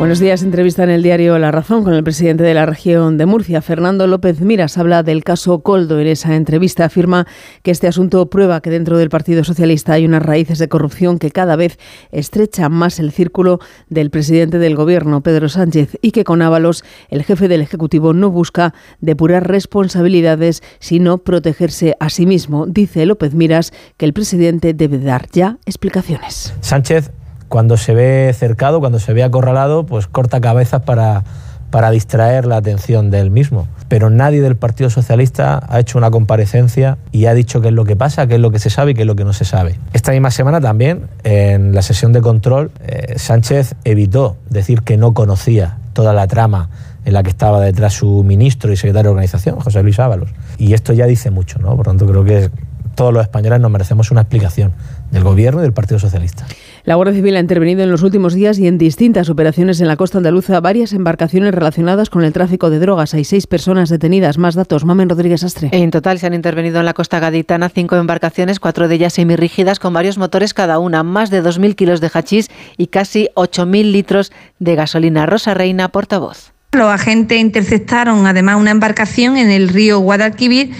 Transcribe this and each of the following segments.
Buenos días. Entrevista en el diario La Razón con el presidente de la región de Murcia, Fernando López Miras. Habla del caso Coldo. En esa entrevista afirma que este asunto prueba que dentro del Partido Socialista hay unas raíces de corrupción que cada vez estrechan más el círculo del presidente del Gobierno, Pedro Sánchez, y que con Ábalos el jefe del Ejecutivo no busca depurar responsabilidades, sino protegerse a sí mismo. Dice López Miras que el presidente debe dar ya explicaciones. Sánchez cuando se ve cercado, cuando se ve acorralado, pues corta cabezas para, para distraer la atención del mismo. Pero nadie del Partido Socialista ha hecho una comparecencia y ha dicho qué es lo que pasa, qué es lo que se sabe y qué es lo que no se sabe. Esta misma semana también, en la sesión de control, eh, Sánchez evitó decir que no conocía toda la trama en la que estaba detrás su ministro y secretario de organización, José Luis Ábalos. Y esto ya dice mucho, ¿no? Por tanto, creo que todos los españoles nos merecemos una explicación del Gobierno y del Partido Socialista. La Guardia Civil ha intervenido en los últimos días y en distintas operaciones en la costa andaluza varias embarcaciones relacionadas con el tráfico de drogas. Hay seis personas detenidas. Más datos. Mamen Rodríguez Astre. En total se han intervenido en la costa gaditana cinco embarcaciones, cuatro de ellas semirrígidas con varios motores cada una, más de 2.000 kilos de hachís y casi 8.000 litros de gasolina. Rosa Reina, portavoz. Los agentes interceptaron además una embarcación en el río Guadalquivir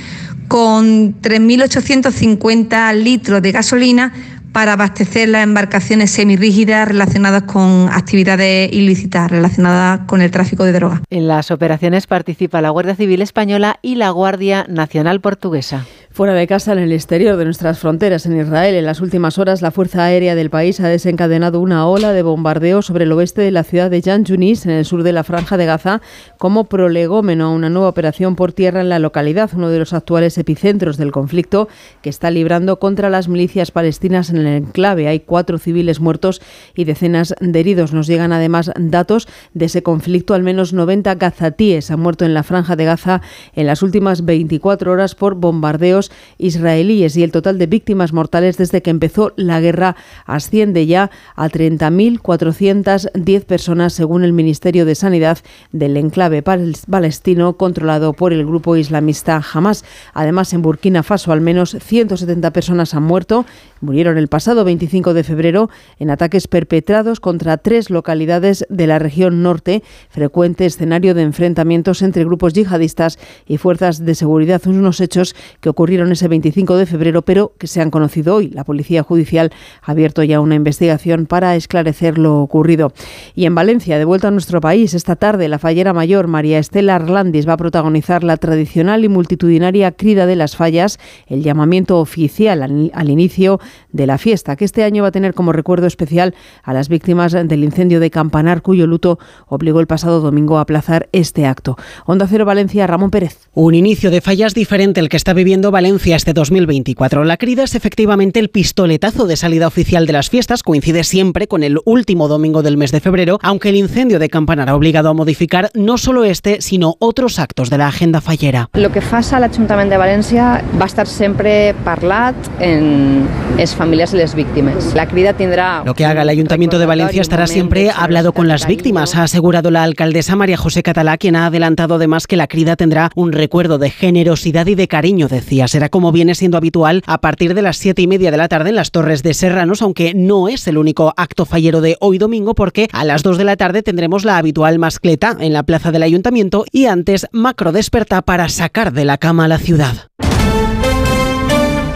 con 3.850 litros de gasolina para abastecer las embarcaciones semirrígidas relacionadas con actividades ilícitas relacionadas con el tráfico de drogas. En las operaciones participa la Guardia Civil Española y la Guardia Nacional Portuguesa. Fuera de casa, en el exterior de nuestras fronteras, en Israel, en las últimas horas, la Fuerza Aérea del país ha desencadenado una ola de bombardeo sobre el oeste de la ciudad de Jan Yunis, en el sur de la Franja de Gaza, como prolegómeno a una nueva operación por tierra en la localidad, uno de los actuales epicentros del conflicto que está librando contra las milicias palestinas en el enclave. Hay cuatro civiles muertos y decenas de heridos. Nos llegan además datos de ese conflicto. Al menos 90 gazatíes han muerto en la Franja de Gaza en las últimas 24 horas por bombardeos israelíes y el total de víctimas mortales desde que empezó la guerra asciende ya a 30.410 personas según el Ministerio de Sanidad del enclave palestino controlado por el grupo islamista Hamas. Además, en Burkina Faso al menos 170 personas han muerto, murieron el pasado 25 de febrero en ataques perpetrados contra tres localidades de la región norte, frecuente escenario de enfrentamientos entre grupos yihadistas y fuerzas de seguridad, unos hechos que ocurrieron ocurrieron ese 25 de febrero, pero que se han conocido hoy. La Policía Judicial ha abierto ya una investigación para esclarecer lo ocurrido. Y en Valencia, de vuelta a nuestro país, esta tarde la fallera mayor María Estela Arlandis va a protagonizar la tradicional y multitudinaria crida de las fallas, el llamamiento oficial al, inicio de la fiesta, que este año va a tener como recuerdo especial a las víctimas del incendio de Campanar, cuyo luto obligó el pasado domingo a aplazar este acto. Onda Cero Valencia, Ramón Pérez. Un inicio de fallas diferente el que está viviendo Valencia este 2024. La crida es efectivamente el pistoletazo de salida oficial de las fiestas, coincide siempre con el último domingo del mes de febrero, aunque el incendio de Campanar ha obligado a modificar no solo este, sino otros actos de la agenda fallera. Lo que faça l'Ajuntament de València va estar siempre parlat en les familias y las víctimas. La crida tendrá... Lo que haga el Ayuntamiento de Valencia estará siempre hablado con las víctimas, ha asegurado la alcaldesa María José Catalá, quien ha adelantado además que la crida tendrá un recuerdo de generosidad y de cariño, decía será como viene siendo habitual a partir de las siete y media de la tarde en las Torres de Serranos, aunque no es el único acto fallero de hoy domingo, porque a las dos de la tarde tendremos la habitual mascleta en la plaza del Ayuntamiento y antes macro desperta para sacar de la cama a la ciudad.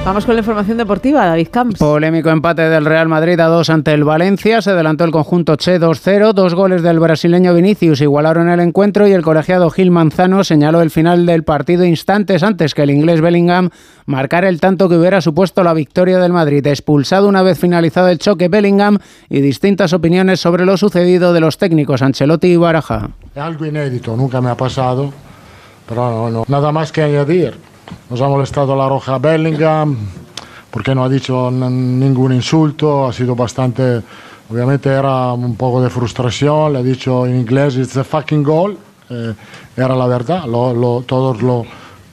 Vamos con la información deportiva, David Camps. Polémico empate del Real Madrid a 2 ante el Valencia. Se adelantó el conjunto Che 2-0. Dos goles del brasileño Vinicius igualaron el encuentro y el colegiado Gil Manzano señaló el final del partido instantes antes que el inglés Bellingham marcara el tanto que hubiera supuesto la victoria del Madrid. Expulsado una vez finalizado el choque Bellingham y distintas opiniones sobre lo sucedido de los técnicos Ancelotti y Baraja. Es algo inédito, nunca me ha pasado, pero no, no, nada más que añadir. Nos ha molestado la roja Bellingham porque no ha dicho ningún insulto, ha sido bastante, obviamente era un poco de frustración, le ha dicho en inglés, it's a fucking goal, eh, era la verdad, lo, lo, todos lo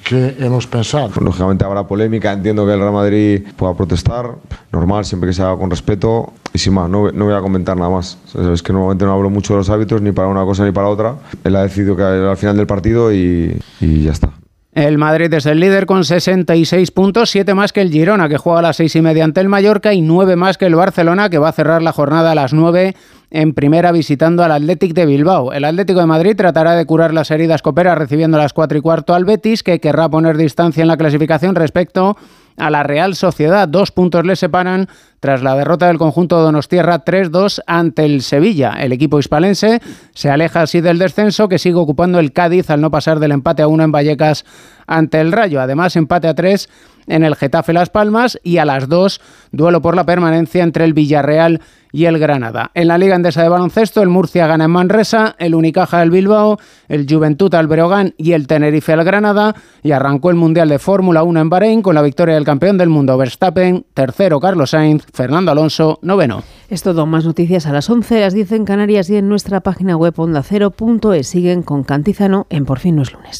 que hemos pensado. Lógicamente habrá polémica, entiendo que el Real Madrid pueda protestar, normal, siempre que se haga con respeto, y sin más, no, no voy a comentar nada más. Es que normalmente no hablo mucho de los árbitros, ni para una cosa ni para otra. Él ha decidido que al final del partido y, y ya está. El Madrid es el líder con 66 puntos, 7 más que el Girona, que juega a las 6 y media ante el Mallorca, y 9 más que el Barcelona, que va a cerrar la jornada a las 9 en primera visitando al Athletic de Bilbao. El Atlético de Madrid tratará de curar las heridas coperas recibiendo a las 4 y cuarto al Betis, que querrá poner distancia en la clasificación respecto a la Real Sociedad. Dos puntos le separan tras la derrota del conjunto Donostierra 3-2 ante el Sevilla. El equipo hispalense se aleja así del descenso que sigue ocupando el Cádiz al no pasar del empate a 1 en Vallecas ante el Rayo. Además, empate a 3 en el Getafe Las Palmas y a las 2 duelo por la permanencia entre el Villarreal y el Granada. En la Liga Endesa de Baloncesto, el Murcia gana en Manresa, el Unicaja el Bilbao, el Juventud al Breogán y el Tenerife al Granada y arrancó el Mundial de Fórmula 1 en Bahrein con la victoria del campeón del mundo Verstappen, tercero Carlos Sainz, Fernando Alonso, noveno. Es todo, más noticias a las 11, las dicen Canarias y en nuestra página web ondacero.es. Siguen con Cantizano en Por fin no es lunes.